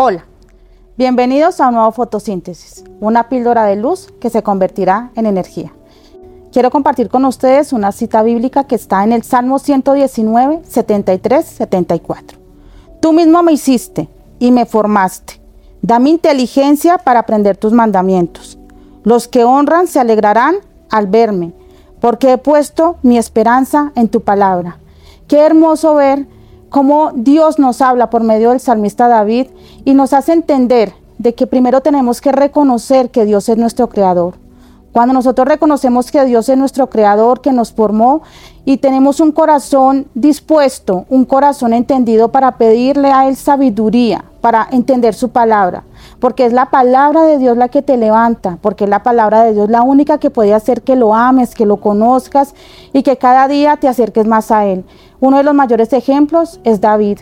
Hola, bienvenidos a un nuevo fotosíntesis, una píldora de luz que se convertirá en energía. Quiero compartir con ustedes una cita bíblica que está en el Salmo 119, 73, 74. Tú mismo me hiciste y me formaste. Dame inteligencia para aprender tus mandamientos. Los que honran se alegrarán al verme, porque he puesto mi esperanza en tu palabra. Qué hermoso ver cómo Dios nos habla por medio del salmista David y nos hace entender de que primero tenemos que reconocer que Dios es nuestro creador. Cuando nosotros reconocemos que Dios es nuestro creador, que nos formó y tenemos un corazón dispuesto, un corazón entendido para pedirle a Él sabiduría, para entender su palabra, porque es la palabra de Dios la que te levanta, porque es la palabra de Dios la única que puede hacer que lo ames, que lo conozcas y que cada día te acerques más a Él. Uno de los mayores ejemplos es David.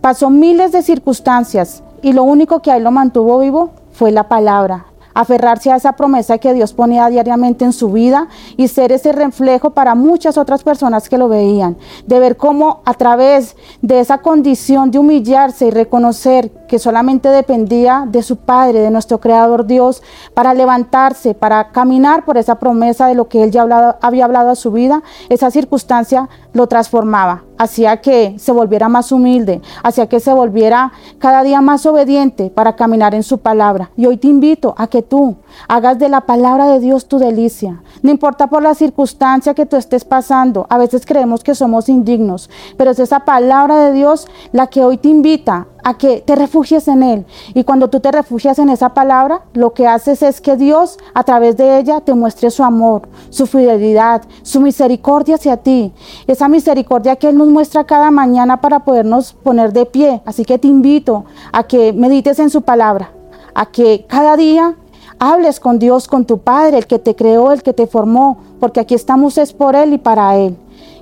Pasó miles de circunstancias y lo único que a él lo mantuvo vivo fue la palabra, aferrarse a esa promesa que Dios ponía diariamente en su vida y ser ese reflejo para muchas otras personas que lo veían, de ver cómo a través de esa condición de humillarse y reconocer que solamente dependía de su Padre, de nuestro Creador Dios, para levantarse, para caminar por esa promesa de lo que él ya había hablado a su vida, esa circunstancia lo transformaba, hacía que se volviera más humilde, hacía que se volviera cada día más obediente para caminar en su palabra. Y hoy te invito a que tú hagas de la palabra de Dios tu delicia. No importa por la circunstancia que tú estés pasando, a veces creemos que somos indignos, pero es esa palabra de Dios la que hoy te invita a que te refugies en Él. Y cuando tú te refugias en esa palabra, lo que haces es que Dios a través de ella te muestre su amor, su fidelidad, su misericordia hacia ti. Esa misericordia que Él nos muestra cada mañana para podernos poner de pie. Así que te invito a que medites en su palabra, a que cada día hables con Dios, con tu Padre, el que te creó, el que te formó, porque aquí estamos es por Él y para Él.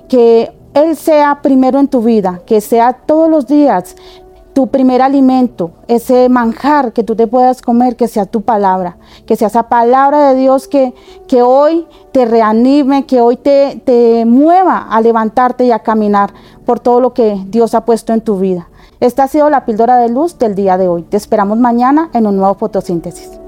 Que Él sea primero en tu vida, que sea todos los días tu primer alimento, ese manjar que tú te puedas comer, que sea tu palabra, que sea esa palabra de Dios que, que hoy te reanime, que hoy te, te mueva a levantarte y a caminar por todo lo que Dios ha puesto en tu vida. Esta ha sido la píldora de luz del día de hoy. Te esperamos mañana en un nuevo fotosíntesis.